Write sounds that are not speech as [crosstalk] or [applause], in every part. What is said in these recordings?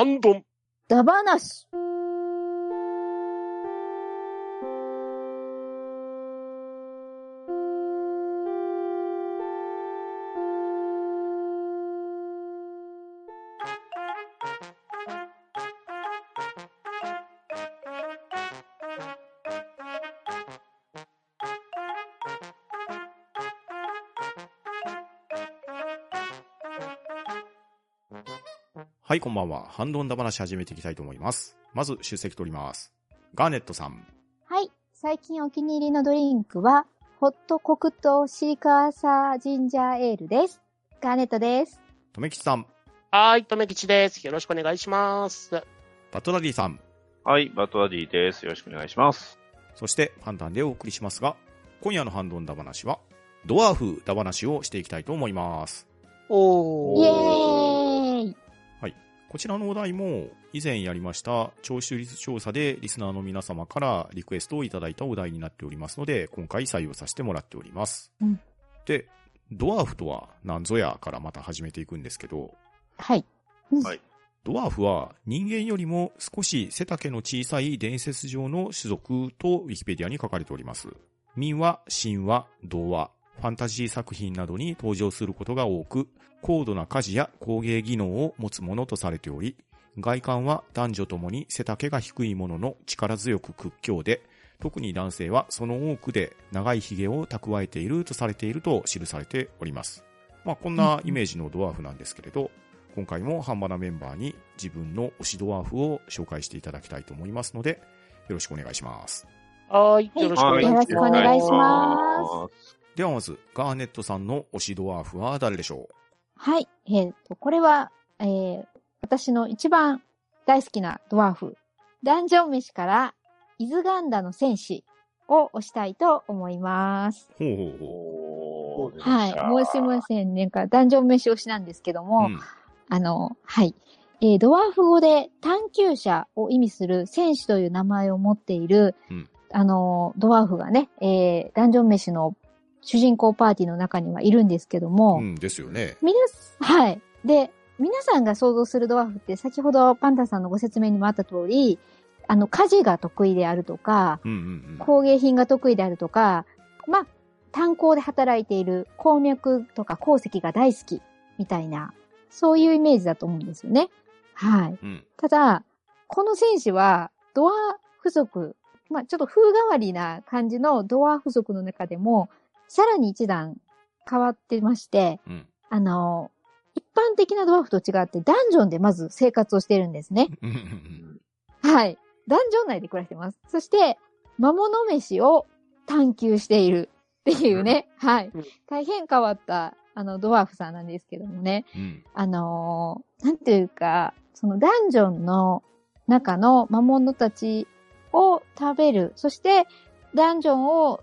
半ドン。ダバなし。はい、こんばんは。ハンドンダ話始めていきたいと思います。まず、出席取ります。ガーネットさん。はい。最近お気に入りのドリンクは、ホット黒糖シーカーサージンジャーエールです。ガーネットです。とめきちさん。はい、とめきちです。よろしくお願いします。バトラディさん。はい、バトラディです。よろしくお願いします。そして、パンタンでお送りしますが、今夜のハンドンダ話は、ドワーフダ話をしていきたいと思います。イエおー。ーイこちらのお題も、以前やりました、聴取率調査でリスナーの皆様からリクエストをいただいたお題になっておりますので、今回採用させてもらっております。うんで、ドワーフとは何ぞやからまた始めていくんですけど、はい。はいドワーフは人間よりも少し背丈の小さい伝説上の種族とウィキペディアに書かれております。民話、神話、童話、ファンタジー作品などに登場することが多く、高度な家事や工芸技能を持つものとされており、外観は男女ともに背丈が低いものの力強く屈強で、特に男性はその多くで長い髭を蓄えているとされていると記されております。まあこんなイメージのドワーフなんですけれど、今回もハンバナメンバーに自分の推しドワーフを紹介していただきたいと思いますので、よろしくお願いします。はい、よろしくお願いします。よろしくお願いしますではまず、ガーネットさんの推しドワーフは誰でしょはい。えっ、と、これは、えー、私の一番大好きなドワーフ、ダンジョン飯から、イズガンダの戦士を推したいと思います。うほうほうほおーはい。申しません。なんか、ダンジョン飯推しなんですけどう。も、うんあの、はい。えードワーフ語で探求者を意味する戦士という名前を持っている、うんあの、ドワーフがね、えーダンジョン飯の主人公パーティーの中にはいるんですけども、うん、ですよね。皆す、はい。で、皆さんが想像するドワーフって先ほどパンタさんのご説明にもあった通り、あの、家事が得意であるとか、うんうんうん。工芸品が得意であるとか、まあ、炭鉱で働いている鉱脈とか鉱石が大好きみたいな、そういうイメージだと思うんですよね。はい。うん。ただ、この戦士は、ドワーフ族、まあ、ちょっと風変わりな感じのドワーフ族の中でも、さらに一段変わってまして、うん。あの、一般的なドワーフと違って、ダンジョンでまず生活をしているんですね。はい。ダンジョン内で暮らしてます。そして、魔物飯を探求しているっていうね。はいうん。大変変わった、あの、ドワーフさんなんですけどもね。うん。あのーなんていうか、そのダンジョンの中の魔物たちを食べる。そして、ダンジョンを、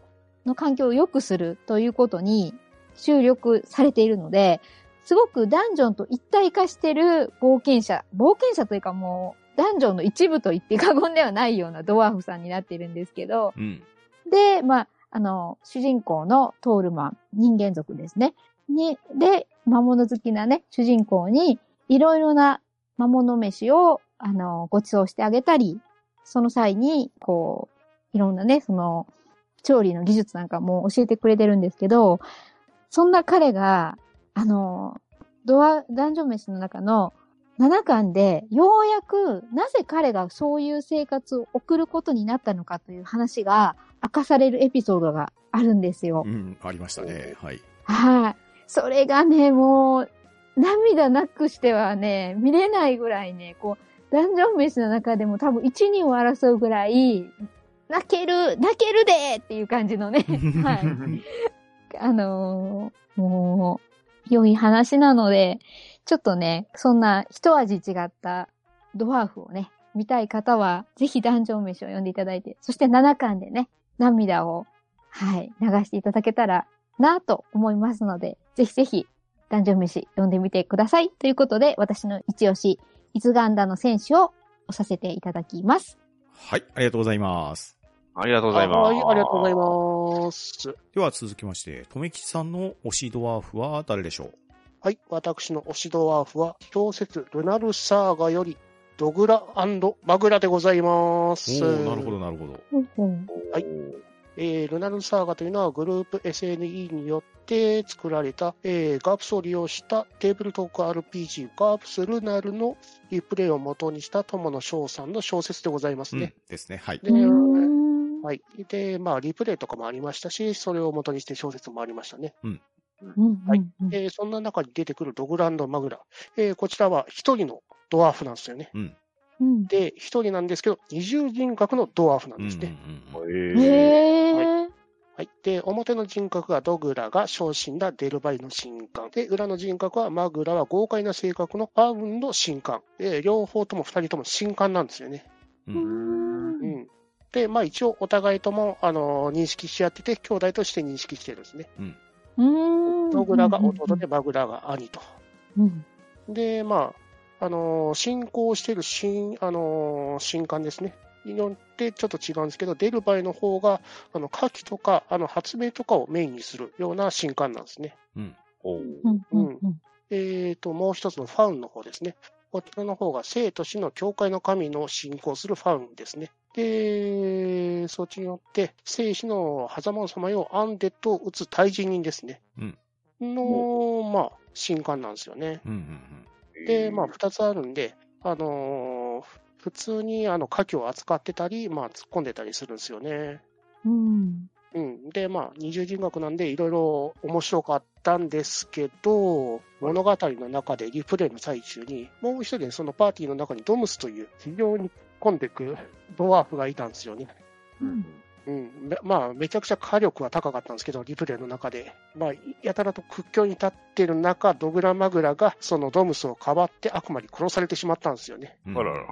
の環境を良くするということに注力されているので、すごくダンジョンと一体化してる冒険者。冒険者というかもう、ダンジョンの一部と言って過言ではないようなドワーフさんになっているんですけど、うん。で、まあ、あの、主人公のトールマン、人間族ですね。に、で、魔物好きなね、主人公に、いろいろな魔物飯を、あの、ご馳走してあげたり、その際に、こう、いろんなね、その、調理の技術なんかも教えてくれてるんですけど、そんな彼が、あの、ドア、ダンジョン飯の中の7巻で、ようやく、なぜ彼がそういう生活を送ることになったのかという話が明かされるエピソードがあるんですよう。ん。ありましたね。はい。はい。それがね、もう、涙なくしてはね、見れないぐらいね、こう、ダンジョン飯の中でも多分一人を争うぐらい、泣ける、泣けるでっていう感じのね、[laughs] はい。あのーもう、良い話なので、ちょっとね、そんな一味違ったドワーフをね、見たい方は、ぜひダンジョン飯を読んでいただいて、そして7巻でね、涙を、はい、流していただけたらなと思いますので、ぜひぜひ、ダンジョン飯読んでみてください。ということで、私の一押し、イズガンダの選手を押させていただきます。はい。ありがとうございます。ありがとうございます。はい、ありがとうございます。では続きまして、とめきちさんの推しドワーフは誰でしょう？はい、私の推しドワーフは、小説、ルナルサーガより、ドグラマグラでございます。なるほど、なるほど。はいえールナルサーガというのはグループ SNE によって作られた、えーガープスを利用したテーブルトーク RPG ガープスルナルのリプレイを元にした友野翔さんの小説でございますうんね。ですね。はい。はい。で、まあ、リプレイとかもありましたし、それを元にして小説もありましたね。うんはいうんえーそんな中に出てくるドグランド・マグラ。えーこちらは一人のドワーフなんですよね。うん。うんで、一人なんですけど、二重人格のドワーフなんですね。うんへへえ。え。はい。で、表の人格がドグラが昇進だデルバイの神官。で、裏の人格はマグラは豪快な性格のパウンの神官。で、両方とも二人とも神官なんですよね。う。うん。うんまあ一応お互いとも、あのー認識し合ってて、兄弟として認識してるんですね。うん。ドグラが弟で、マグラが兄と。うん。で、まあ、あのー信仰してる神、あのー神官ですね。によってちょっと違うんですけど、デルバイの方が、あの、火器とか、あの、発明とかをメインにするような神官なんですね。うん。おううん。えーと、もう一つのファウンの方ですね。こちらの方が生と死の教会の神の信仰するファウンですね。で、そっちによって、生死の狭間をさまようアンデッドを打つ対人人ですね。うんの、まあ、神官なんですよね。うん。うん。で、まあ、二つあるんで、あのー普通にあの火器を扱ってたり、まあ、突っ込んでたりするんですよね。うん。うん。で、まあ、二重人格なんで、いろいろ面白かったんですけど、物語の中でリプレイの最中に、もう一人、そのパーティーの中にドムスという非常に込んでいくドワーフがいたんですよね。うんうん。めまあ、めちゃくちゃ火力は高かったんですけど、リプレイの中で。まあ、やたらと屈強に立ってる中、ドグラマグラがそのドムスをかばって悪魔に殺されてしまったんですよね。うん。あらら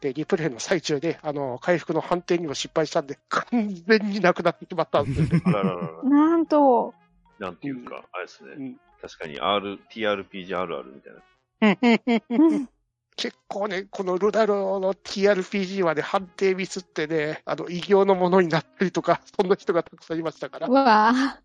で、リプレイの最中で、あの、回復の判定にも失敗したんで、完全になくなってしまったんですよね。[laughs] あらららら。なんと。なんていうか、あれですね。うん確かに R、TRPG あるあるみたいな。[laughs] うん。結構ね、このルダロの TRPG はね、判定ミスってね、あの、異形のものになったりとか、[laughs] そんな人がたくさんいましたから。わ。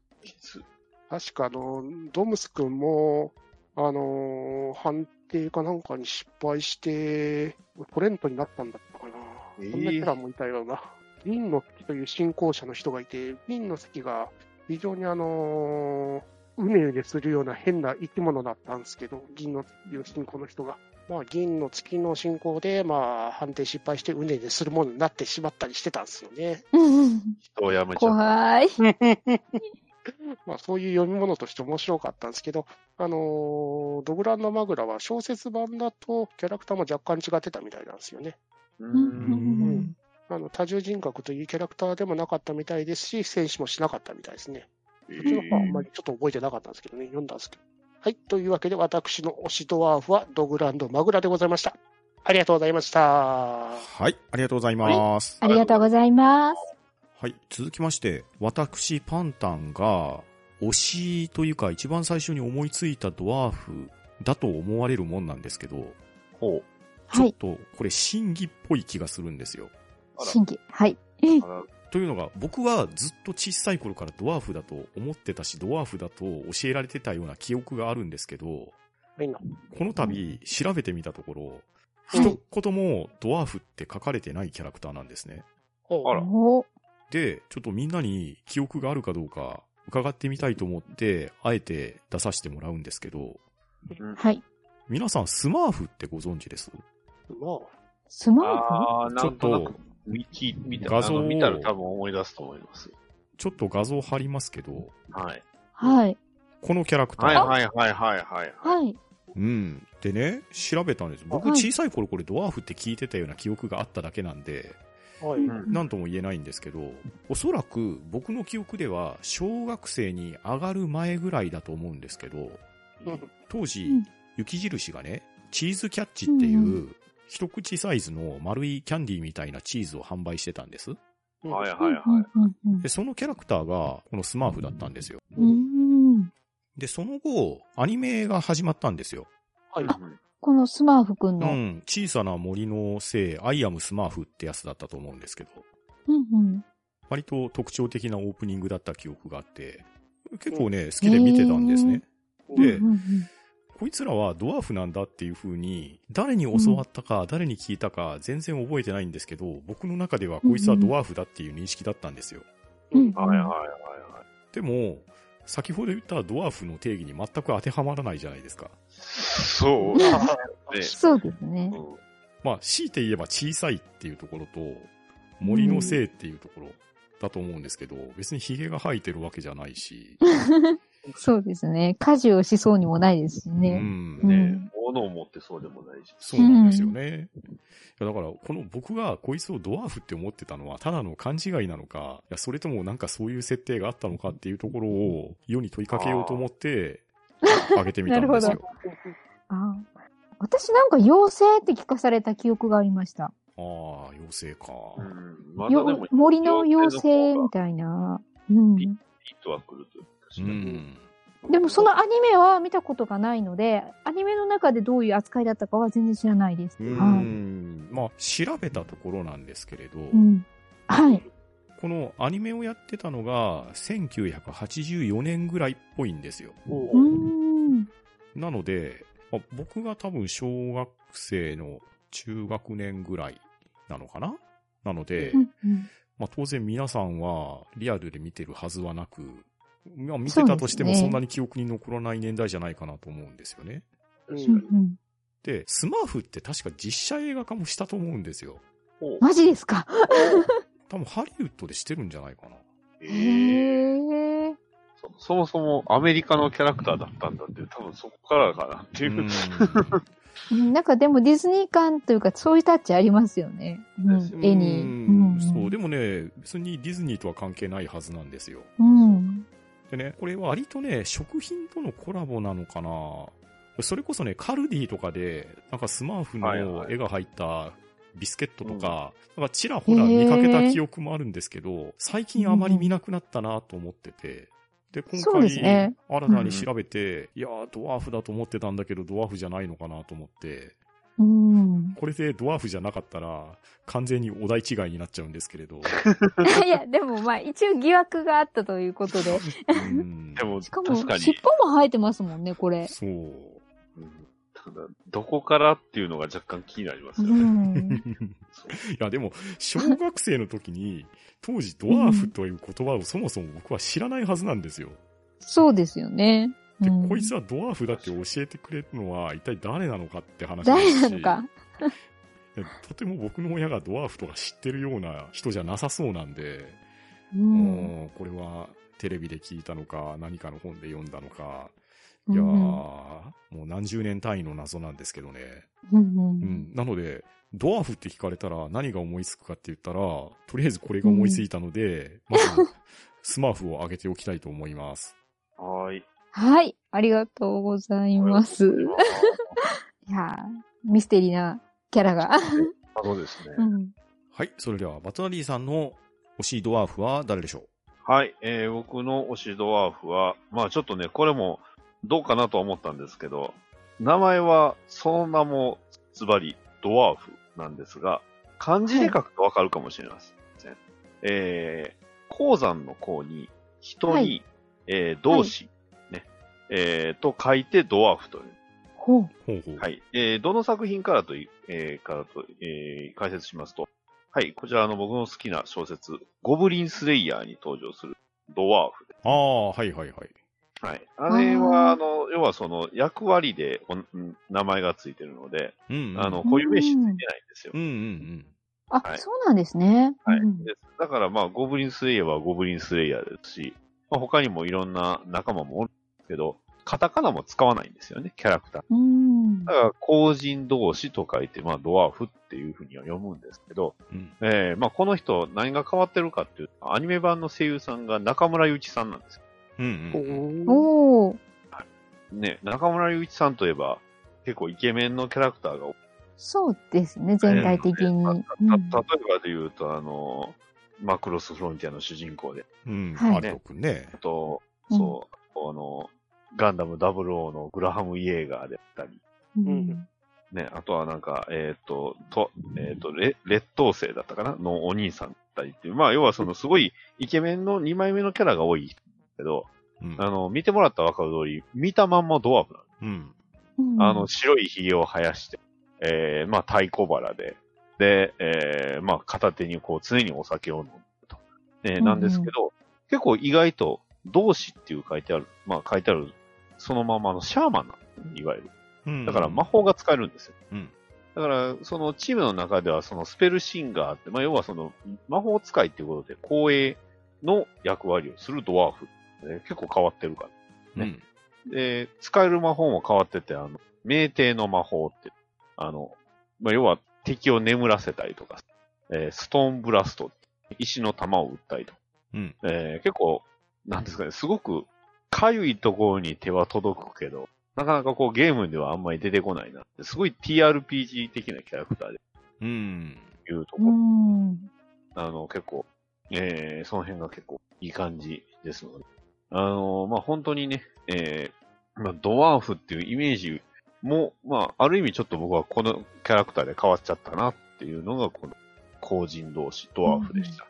確かあの、ドムス君も、あのー判定かなんかに失敗して、トレントになったんだったかな。えーそんなキャラもいたような。銀の月という信仰者の人がいて、銀の月が非常にあのーうねうねするような変な生き物だったんですけど、銀の月という信仰の人が。まあ、銀の月の信仰で、まあ、判定失敗してうねうねするものになってしまったりしてたんですよね。うん。人をやめちゃ。怖い。[laughs] まあ、そういう読み物として面白かったんですけど、あのードグランドマグラは小説版だとキャラクターも若干違ってたみたいなんですよね。ううんん。あの多重人格というキャラクターでもなかったみたいですし、戦士もしなかったみたいですね。えそっちの方はあんーまりちょっと覚えてなかったんですけどね、読んだんですけど。はい。というわけで、私の推しドワーフはドグランドマグラでございました。ありがとうございました。はい。ありがとうございます。ありがとうございます。はい。続きまして、私、パンタンが、推しというか一番最初に思いついたドワーフだと思われるもんなんですけど、ほはい。ちょっとこれ審議っぽい気がするんですよ。審議。はい。というのが、僕はずっと小さい頃からドワーフだと思ってたし、ドワーフだと教えられてたような記憶があるんですけど。この度調べてみたところ、はい一言もドワーフって書かれてないキャラクターなんですね。あら。おで、ちょっとみんなに記憶があるかどうか伺ってみたいと思って、あえて出させてもらうんですけど、うん。はい。皆さんスマーフってご存知です？まあ、スマーフ？あー、なちょっと見聞見た画像見たら多分思い出すと思います。ちょっと画像貼りますけど、はい。はい。このキャラクター。はいはいはいはいはい。はい。うん。でね、調べたんです。僕はい小さい頃これドワーフって聞いてたような記憶があっただけなんで、はい。うんなんとも言えないんですけど、おそらく僕の記憶では小学生に上がる前ぐらいだと思うんですけど、当時、うん雪印がね、チーズキャッチっていう、うんう一口サイズの丸いキャンディーみたいなチーズを販売してたんです。うんはいはいはい。うんうんで、そのキャラクターがこのスマーフだったんですよ。うんうんで、その後、アニメが始まったんですよ。はい。このスマーフくんの？うん、小さな森のせい、アイアムスマーフってやつだったと思うんですけど、うんうん割と特徴的なオープニングだった記憶があって、結構ね、好きで見てたんですね。でうんうんこいつらはドワーフなんだっていう風に、誰に教わったか、誰に聞いたか、全然覚えてないんですけど、僕の中ではこいつはドワーフだっていう認識だったんですよ。うんはいはいはいはい。でも、先ほど言ったドワーフの定義に全く当てはまらないじゃないですか。そうですそうですねまあ、強いて言えば小さいっていうところと、森のせいっていうところだと思うんですけど、別に髭が生えてるわけじゃないし、[laughs] そうですね。家事をしそうにもないですしうね。ん。うんね物を持ってそうでもないし。そうなんですよね。いやだから、この僕がこいつをドワーフって思ってたのは、ただの勘違いなのか、いや、それともなんかそういう設定があったのかっていうところを世に問いかけようと思って、[laughs] あげてみたんですなるよ。あ私なんか妖精って聞かされた記憶がありました。ああ、妖精か。うん。ま森の妖精みいたいな。うん。ピンとは来るというかう。ん。でもそのアニメは見たことがないので、アニメの中でどういう扱いだったかは全然知らないです。うはい。ん。まあ、調べたところなんですけれど、うん。はい。このアニメをやってたのが、1984年ぐらいっぽいんですよ。うーん。なので、まあ僕が多分小学生の中学年ぐらいなのかな？なので、うんうんまあ、当然皆さんはリアルで見てるはずはなく、まあ、見てたとしてもそんなに記憶に残らない年代じゃないかなと思うんですよね。うんうんで、スマーフって確か実写映画化もしたと思うんですよ。マジですか？多分ハリウッドでしてるんじゃないかな。えへーえ。そそもそもアメリカのキャラクターだったんだって、多分そこからかなっていうう。んうんなんかでもディズニー感というかそういうタッチありますよね。うん、絵に。うんそう。でもね、別にディズニーとは関係ないはずなんですよ。うん。でね、これ割とね、食品とのコラボなのかな。それこそね、カルディとかで、なんかスマーフの絵が入ったビスケットとか、なんかちらほら見かけた記憶もあるんですけど、最近あまり見なくなったなと思ってて、で、今そうです回、ね新たに調べて、いやー、ドワーフだと思ってたんだけど、ドワーフじゃないのかなと思って、うん。これでドワーフじゃなかったら、完全にお題違いになっちゃうんですけれど、[laughs] いや、でもまあ一応疑惑があったということで。うんでも、しかも確かに。尻尾も生えてますもんね、これ。そう。うんただ、どこからっていうのが若干気になりますうよね。ん。いや、でも、小学生の時に、当時ドワーフという言葉をそもそも僕は知らないはずなんですよ。そうですよね。で、うんこいつはドワーフだって教えてくれるのは一体誰なのかって話ですし誰なのか？でとても僕の親がドワーフとか知ってるような人じゃなさそうなんで、うん。もうこれはテレビで聞いたのか、何かの本で読んだのか、いやー、うんもう何十年単位の謎なんですけどね。うんううんん。なので、ドワーフって聞かれたら何が思いつくかって言ったら、とりあえずこれが思いついたので、まず、スマーフを上げておきたいと思います。[laughs] はーい。はい。ありがとうございます。いやーミステリーなキャラが。そうですね。うん。はい。それでは、バトナリーさんの推しドワーフは誰でしょはい、えー、僕の推しドワーフは、まあちょっとね、これもどうかなとは思ったんですけど、名前は、その名も、ズバリ、ドワーフなんですが、漢字で書くとわかるかもしれません。えー、鉱山の鉱に、人に、はいえー、動詞、ね、えー、と書いてドワーフという。ほう。うほうほう。。はいい。えー、どの作品からとい、えー、からと、えー、解説しますと、はい、こちらの僕の好きな小説、ゴブリンスレイヤーに登場するドワーフでああ、はいはいはい。す。はい。あれは、あの、要はその役割でおん名前がついてるので、うん、うん。あの、固有名詞ついてないんですよう。んうんうん。あ、はいそうなんですね。はいうん。ですだからまあ、ゴブリンスレイヤーはゴブリンスレイヤーですし、まあ、他にもいろんな仲間もおるけど、カタカナも使わないんですよね、キャラクター。うんだ。から、後人同士と書いて、まあ、ドワーフっていうふうには読むんですけど、うん。えー、まあ、この人、何が変わってるかっていうと、アニメ版の声優さんが中村祐一さんなんですよ。うんうん。おー。ね、中村祐一さんといえば、結構イケメンのキャラクターが多い。そうですね、全体的に。たうんた例えばで言うと、あの、マクロスフロンティアの主人公で、うん。はいアルト君ねあ。と、うんそう、あの、ガンダム00のグラハム・イエーガーであったり、うんね、あとはなんか、えっ、と、と、えっ、と、レ劣等生だったかな？のお兄さんだったりっていう、まあ、要はそのすごいイケメンの2枚目のキャラが多いけど、うん。あの、見てもらったらわかる通り、見たまんまドワーフなの。うん。うんあの、、白い髭を生やして、えー、まあ、太鼓腹で、で、えー、まあ、片手にこう、常にお酒を飲むと。えーなんですけど、結構意外と、同志っていう書いてある、まあ、書いてある、そのままのシャーマンないわゆる。うんだから魔法が使えるんですよ。うん。だから、そのチームの中では、そのスペルシンガーって、まあ、要はその、魔法使いっていうことで、光栄の役割をするドワーフ、ね。結構変わってるから。うん。で、使える魔法も変わってて、あの、酩酊の魔法って、あの、まあ、要は敵を眠らせたりとか、えーストーンブラスト、石の弾を撃ったりとか、うん。えー結構、なんですかね、すごく、かゆいところに手は届くけど、なかなかこうゲームではあんまり出てこないな。すごい TRPG 的なキャラクターでうん。いうとこうろ、ん。あの、結構、えー、その辺が結構いい感じですので。あの、まあ、本当にね、えー、まあ、ドワーフっていうイメージも、まあ、ある意味ちょっと僕はこのキャラクターで変わっちゃったなっていうのが、この、後人同士、ドワーフでした。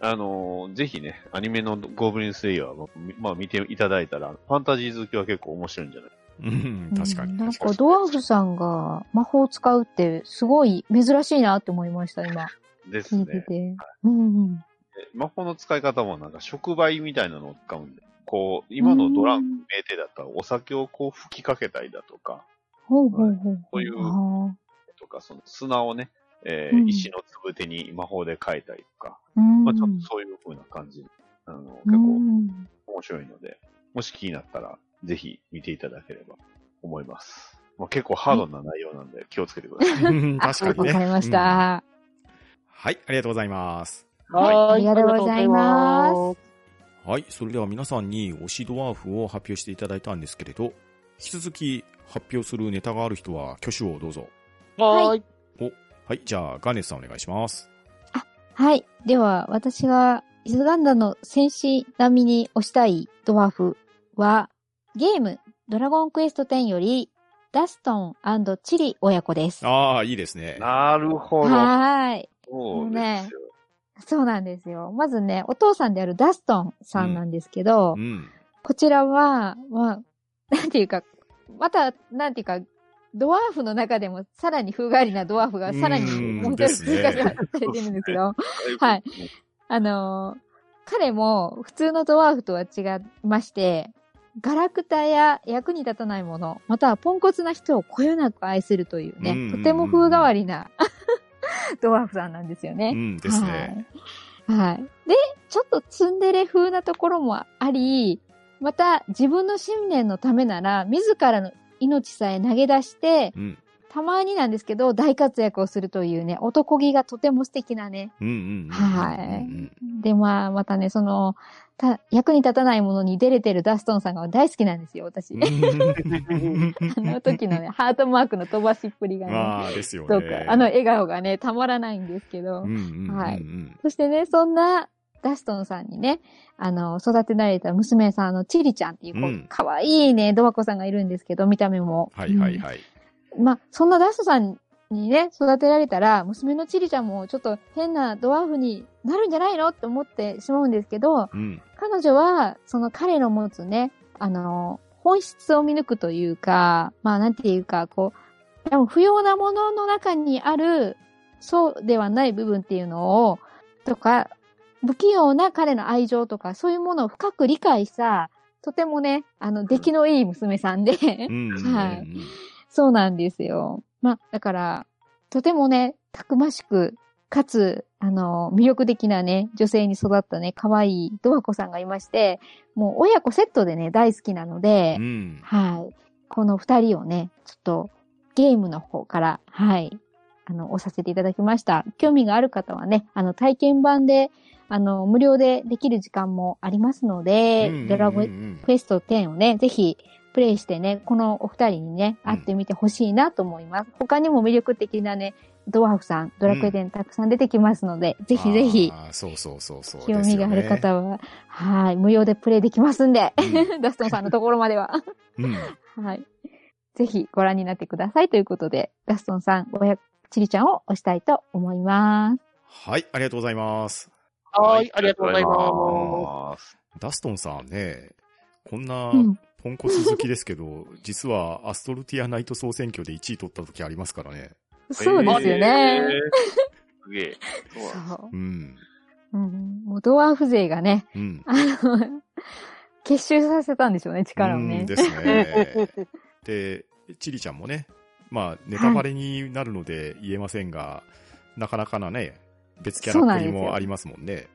あの、ぜひね、アニメのゴブリンスレイヤーは、まあ、見ていただいたら、ファンタジー好きは結構面白いんじゃない？うん。確かに。なん確かドワーフさんが魔法を使うってすごい珍しいなって思いました、今。です聞いてね。て。うんうん。魔法の使い方もなんか触媒みたいなのを使うんで、こう、今のドランク、うんメーテだったらお酒をこう吹きかけたりだとか、ほうほうほう。そういうあとか、その砂をね、えうんー石のつぶてに魔法で変えたりとか。まあちょっとそういう風な感じで、あの、結う構ん面白いので、もし気になったら、ぜひ見ていただければ思います。まあ、結構ハードな内容なんで気をつけてください。[laughs] 確かにね。わかりましうんた。はい、ありがとうございます。はありがとうございますありがとうございはい、それでは皆さんに推しドワーフを発表していただいたんですけれど、引き続き発表するネタがある人は挙手をどうぞ。はーい。はい、じゃあガーネスさんお願いします。はい。では、私が、イズガンダの戦士並みに推したいドワーフは、ゲーム、ドラゴンクエスト10より、ダストンチリ親子です。はああ、いいですね。なるほど。ーい。そうですよ。そうなんですよ。まずね、お父さんであるダストンさんなんですけど、うん。こちらは、まあ、なんていうか、また、なんていうか、ドワーフの中でもさらに風変わりなドワーフがさらにうんもう一人追加されてるんですけど、はい。あのー彼も普通のドワーフとは違いまして、ガラクタや役に立たないもの、またはポンコツな人をこよなく愛するというね、うんとても風変わりな [laughs] ドワーフさんなんですよね。うんですね。はい。はい。で、ちょっとツンデレ風なところもあり、また自分の信念のためなら、自らの命さえ投げ出して、うん。たまになんですけど、大活躍をするというね、男気がとても素敵なね。はいで、まあ、またね、その、た役に立たないものに出れてるダストンさんが大好きなんですよ、私。うん。[laughs] あの時のね、ハートマークの飛ばしっぷりがね、まあ、ですよね。、あの笑顔がね、たまらないんですけど。はいそしてね、そんなダストンさんにね、あの、育てられた娘さん、あの、チリちゃんっていう、こう、うんかわいいね、ドワコさんがいるんですけど、見た目も。はいはいはい。うんまあ、そんなダストさんにね、育てられたら、娘のチリちゃんもちょっと変なドワーフになるんじゃないのって思ってしまうんですけど、うん。彼女は、その彼の持つね、あの、本質を見抜くというか、まあ、なんていうか、こう、でも不要なものの中にある、そうではない部分っていうのを、とか、不器用な彼の愛情とか、そういうものを深く理解した、とてもね、あの、出来のいい娘さんで。はいそうなんですよ。まあ、だから、とてもね、たくましく、かつ、あの、魅力的なね、女性に育ったね、可愛いドワコさんがいまして、もう親子セットでね、大好きなので、うん。はい。この二人をね、ちょっと、ゲームの方から、はい、あの、押させていただきました。興味がある方はね、あの、体験版で、あの、無料でできる時間もありますので、ドラゴンンクエスト10をね、ぜひプレイしてね、このお二人にね、うん会ってみてほしいなと思います。他にも魅力的なね、ドワーフさん、ドラクエ10たくさん出てきますので、ぜひぜひ、あーそうそうそうそう。興味がある方は、はい、無料でプレイできますんで、ダストンさんのところまでは。[laughs] はい。ぜひご覧になってくださいということで、ダストンさん、親、チリちゃんを押したいと思います。はい、ありがとうございます。はーい、ありがとうございありがとうまございます。ダストンさんね、こんなうんポンコツ好きですけど、[laughs] 実はアストルティアナイト総選挙で1位取った時ありますからね。そうですよね。えーすげえ。そうう。うん。うん。もうドワーフ勢がね、うん。あの、[laughs] 結集させたんでしょうね、力をね。うんですね。[laughs] で、チリちゃんもね、まあ、ネタバレになるので言えませんが、なかなかなね、別キャラっぷりもありますもんね。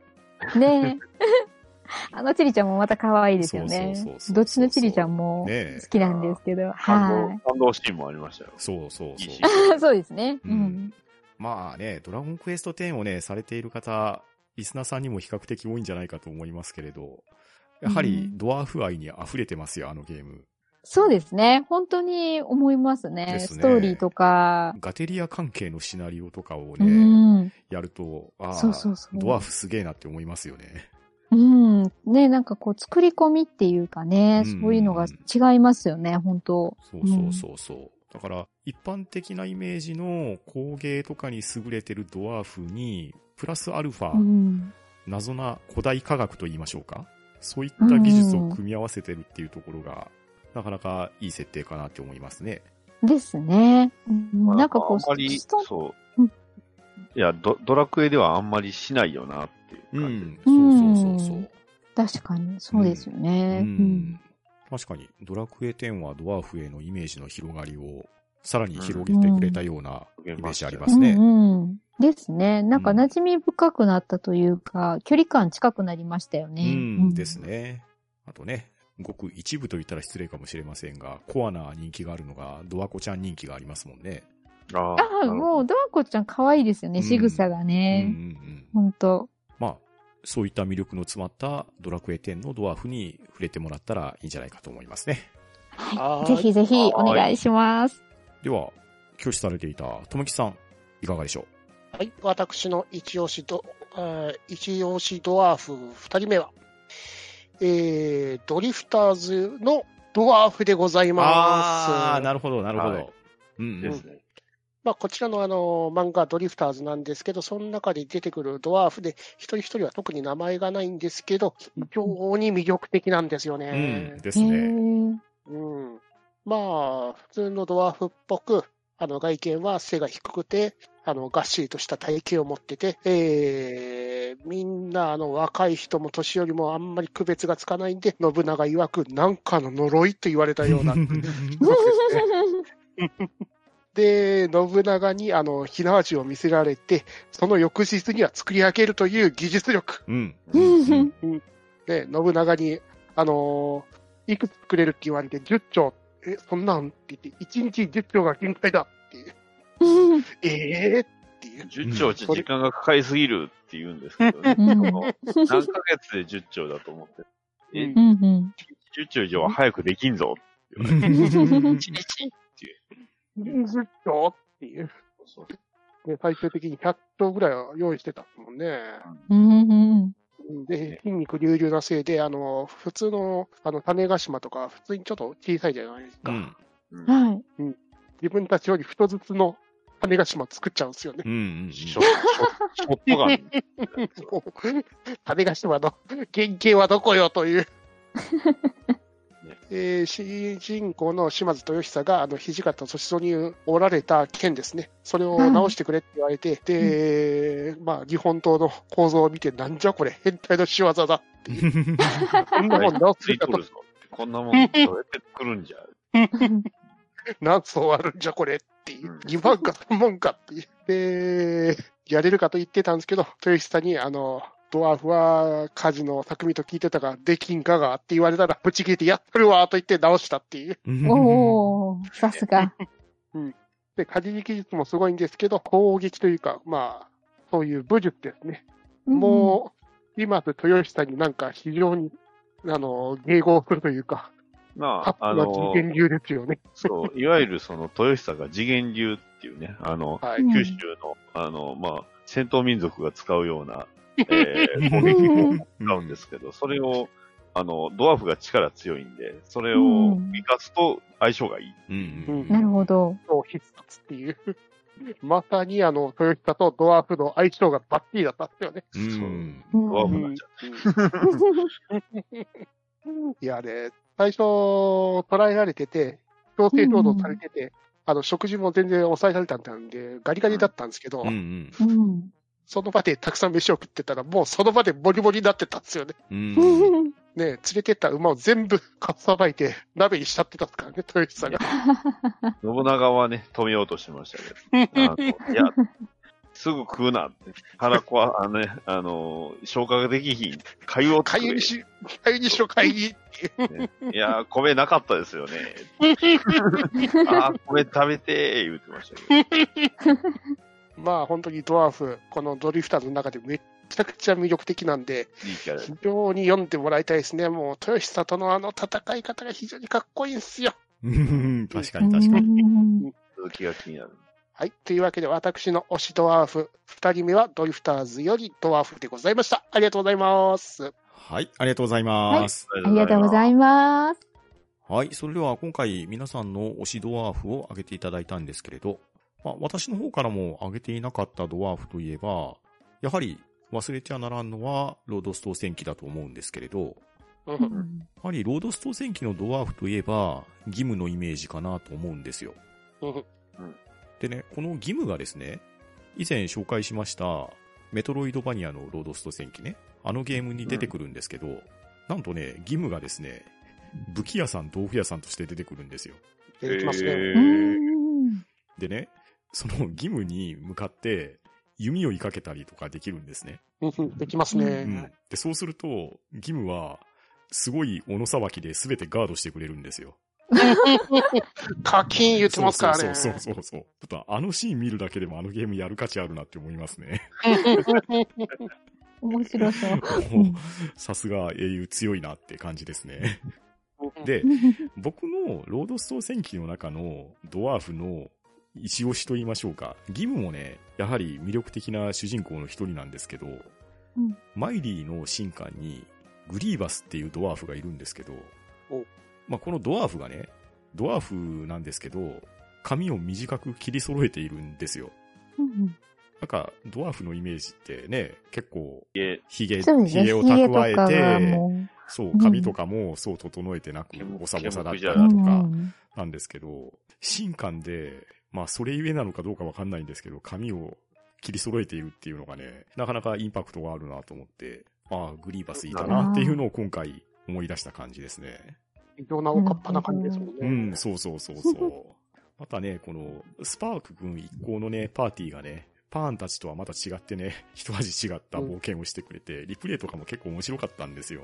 ね [laughs] あのチリちゃんもまた可愛いですよねそうそうそう。そうどっちのチリちゃんもね好きなんですけど、感動、は感動シーンもありましたよ。そうそうそう。[laughs] そうですね。ううんん。まあね、ドラゴンクエスト10をね、されている方、リスナーさんにも比較的多いんじゃないかと思いますけれど、やはりドワーフ愛に溢れてますよ、あのゲーム。そうですね。本当に思いますね。ねストーリーとか。ガテリア関係のシナリオとかをうね、ん。やると、ああ、そうそうそう。ドワーフすげえなって思いますよね。うん。ね、なんかこう、作り込みっていうかね、うんそういうのが違いますよね、本当そうそうそうそう。だから、一般的なイメージの工芸とかに優れてるドワーフに、プラスアルファ、うん。謎な古代科学と言いましょうかそういった技術を組み合わせてるっていうところが、なかなかいい設定かなって思いますね。ですね。うんなんかこう、あんまり、そううん。いやド、ドラクエではあんまりしないよなっていうう感じ。ん。そうそうそうそう。確かに、そうですよね。ううんん。確かに、ドラクエ10はドワーフへのイメージの広がりを、さらに広げてくれたようなイメージありますね。うんうん。ですね。なんかうん馴染み深くなったというか、距離感近くなりましたよね。うん、です。ね。あとね、ごく一部と言ったら失礼かもしれませんが、コアな人気があるのが、ドワコちゃん人気がありますもんね。あああ、もう、ドワコちゃん可愛いですよね、うん仕草がうんうんね。うん。ほんと。まあ、そういった魅力の詰まったドラクエ10のドワーフに触れてもらったらいいんじゃないかと思いますね。はーいぜひぜひお願いします。では、挙手されていたともきさん、いかがでしょはい、私の一押しド、一押しドワーフ二人目は、えー、ドリフターズのドワーフでございうます。ああ、なるほど、なるほど。はいうんうんですね。まあ、こちらのあの漫画、ドリフターズなんですけど、その中で出てくるドワーフで、一人一人は特に名前がないんですけど、非常に魅力的なんですようん、ですね。ーうん。まあ、普通のドワーフっぽく、あの外見は背が低くて、あの、がっしりとした体型を持ってて、えー、みんな、あの、若い人も年寄りもあんまり区別がつかないんで、信長曰く、なんかの呪いと言われたような [laughs] で、信長に、あの、火縄銃を見せられて、その翌日には作り上げるという技術力。うん。うんで、信長に、あのーいくつ作れるって言われて、10丁、え、そんなんって言って、1日10丁が限界だっていう。え [laughs] えー。10兆じゃ時間がかかりすぎるって言うんですけどね。何ヶ月で10兆だと思って。え、うんうんうん10兆以上は早くできんぞ。うん1日っていう。10丁っていう。そうで、最終的に100丁ぐらいは用意してたもんね。うんうんで、筋肉隆々なせいで、あの、普通の、あの、種ヶ島とか、普通にちょっと小さいじゃないですか。うん。うんはい。自分たちより太ずつの種ヶ島作っちゃうんですよね。うんうん。ショットガン。種ヶ島の原型はどこよという。[laughs] えー主人公の島津豊久が、あの、土方歳三におられた剣ですね。それを直してくれって言われて、で、まあ、日本刀の構造を見て、なんじゃこれ、変態の仕業だ。[laughs] こんなもん直つすかと。こんなもん、どうやって作るんじゃ。何層あるんじゃこれっていううん。2万か3万かっていう。で、やれるかと言ってたんですけど、豊久に、あの、ドワーフは火事の匠と聞いてたが、できんかがって言われたら、ぶち切れてやってるわと言って直したっていう。おー、さすが。で、火事技術もすごいんですけど、攻撃というか、まあ、そういう武術ですね。もう、今と豊久になんか非常に、あの、迎合するというか、まあ、あの次、元流ですよね。そう、いわゆるその、豊久が次元流っていうね、あの、はい。うん九州の、あの、まあ、戦闘民族が使うような、[laughs] えー攻撃を使うんですけど、それを、あの、ドワーフが力強いんで、それをうん生かすと相性がいい。うんうんなるほど。そう必殺っていう。[laughs] まさにあの、豊久とドワーフの相性がバッチリだったんですよね。うん。うんドワーフになっちゃう。いやね、最初、捕らえられてて、強制労働されてて、あの、食事も全然抑えられたんで、ガリガリだったんですけど、うんうん。うん。その場でたくさん飯を食ってたら、もうその場でボリボリになってたんですよね。うん。ね、連れてった馬を全部かっさばいて、鍋にしちゃってたんですからね、豊吉さんが。[laughs] 信長はね、止めようとしてましたけど。[laughs] いや、すぐ食うなって。腹子は、あのね、あの、消化ができひん。粥を作れかゆにし、かゆにしろ、かゆにいやー、米なかったですよね。[laughs] あー、米食べてー言ってましたけど。まあ本当にドワーフ、このドリフターズの中でめっちゃくちゃ魅力的なんで、いい非常に読んでもらいたいですね。もう、豊久さんとのあの戦い方が非常にかっこいいんですよ。うん確かに確かに。に。続きが気になる。はい。というわけで、私の推しドワーフ、二人目はドリフターズよりドワーフでございました。ありがとうございます。はい、ありがとうございます。ありがとうございます。はい、それでは今回皆さんの推しドワーフを挙げていただいたんですけれど、まあ、私の方からも挙げていなかったドワーフといえば、やはり忘れちゃならんのはロードストー戦記だと思うんですけれど、やはりロードストー戦記のドワーフといえば、ギムのイメージかなと思うんですよ。うんでね、このギムがですね、以前紹介しました、メトロイドバニアのロードスト戦記ね、あのゲームに出てくるんですけど、なんとね、ギムがですね、武器屋さん、豆腐屋さんとして出てくるんですよ。出てきますね。でね、その義務に向かって弓を追いかけたりとかできるんですね。うんできますうん。ね。で、そうすると、義務は、すごい斧さばきで全てガードしてくれるんですよ。[laughs] 課金言ってますからね。そうそうそうそうそう。ちょっとあのシーン見るだけでもあのゲームやる価値あるなって思いますね。[laughs] 面白そう。さすが英雄強いなって感じですね。で、僕のロードストー戦記の中のドワーフの一押しと言いましょうか。ギムもね、やはり魅力的な主人公の一人なんですけど、んマイリーの新刊にグリーバスっていうドワーフがいるんですけどお、まあ、このドワーフがね、ドワーフなんですけど、髪を短く切り揃えているんですよ。うんなんか、ドワーフのイメージってね、結構、いえ、ヒゲ、そうですね。ヒゲを蓄えて、もそうう、ん髪とかもそう整えてなくボサボサだったりとかんなんですけど、新刊で、まあそれゆえなのかどうかわかんないんですけど、髪を切り揃えているっていうのがね、なかなかインパクトがあるなと思って、ああ、グリーバスいいかなっていうのを今回思い出した感じですね。異常なおかっぱな感じですもんね。うん、そうそうそうそう。[laughs] またね、この、スパーク君一行のね、パーティーがね、パーンたちとはまた違ってね、[laughs] 一味違った冒険をしてくれて、リプレイとかも結構面白かったんですよ。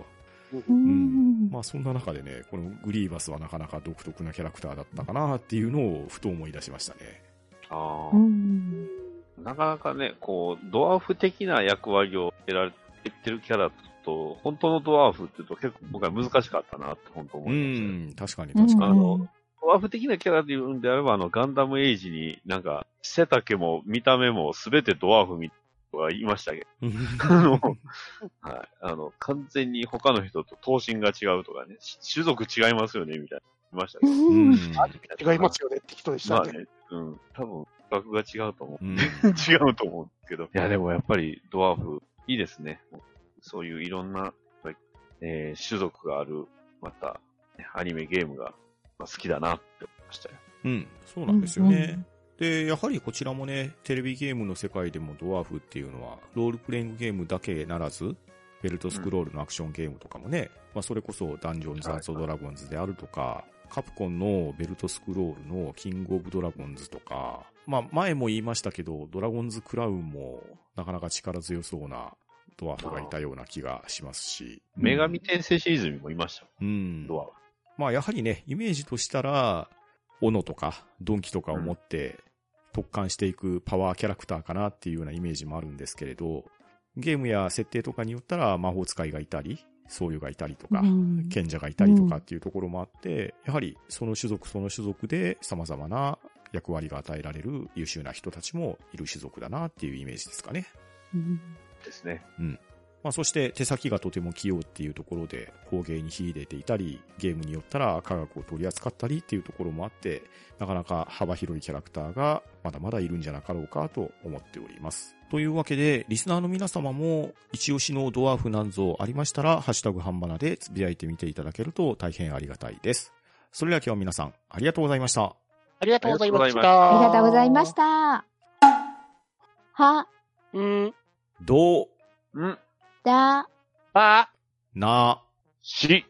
うんまあそんな中でね、このグリーバスはなかなか独特なキャラクターだったかなっていうのをふと思い出しましたね。あうーんなかなかね、こう、ドワーフ的な役割を得られてるキャラと、本当のドワーフっていうと結構僕は難しかったなって本当思ういましたよ。ん、確かに確かに。あの、ドワーフ的なキャラで言うんであれば、あの、ガンダムエイジになんか、背丈も見た目もすべてドワーフみたいな人がいましたけど、[laughs] あの、はい。あの、完全に他の人と頭身が違うとかね、し種族違いますよね、みたいな。いましたけど。うん。違いますよねって人でしたね。まあね、うん。多分、額が違うと思う。うん [laughs] 違うと思うんですけど。いや、でもやっぱりドワーフ、いいですね。そういういろんな、えー種族がある、また、ねアニメ、ゲームがまあ好きだなって思いましたよ。うん、そうなんですよね。で、やはりこちらもね、テレビゲームの世界でもドワーフっていうのは、ロールプレイングゲームだけならず、ベルトスクロールのアクションゲームとかもね、まあそれこそダンジョンズはいドラゴンズであるとか、カプコンのベルトスクロールのキングオブドラゴンズとか、まあ前も言いましたけど、ドラゴンズクラウンもなかなか力強そうなドワーフがいたような気がしますし、女神転生シリーズにもいましたよ、うん。ドワーフ。まあやはりね、イメージとしたら、斧とか鈍器とかを持って特貫していくパワーキャラクターかなっていうようなイメージもあるんですけれど、ゲームや設定とかによったら魔法使いがいたり、僧侶がいたりとか、うん賢者がいたりとかっていうところもあって、やはりその種族その種族で様々な役割が与えられる優秀な人たちもいる種族だなっていうイメージですかね。うんですね。まあ、そして手先がとても器用っていうところで工芸に秀でていたり、ゲームによったら科学を取り扱ったりっていうところもあって、なかなか幅広いキャラクターがまだまだいるんじゃなかろうかと思っております。というわけで、リスナーの皆様も一押しのドワーフなんぞありましたら、ハッシュタグハンバナでつぶやいてみていただけると大変ありがたいです。それでは今日は皆さんありがとうございました。ありがとうございましたた。ありがとうございまし。た。は、うん、どう、ん、だ、あ、な、し、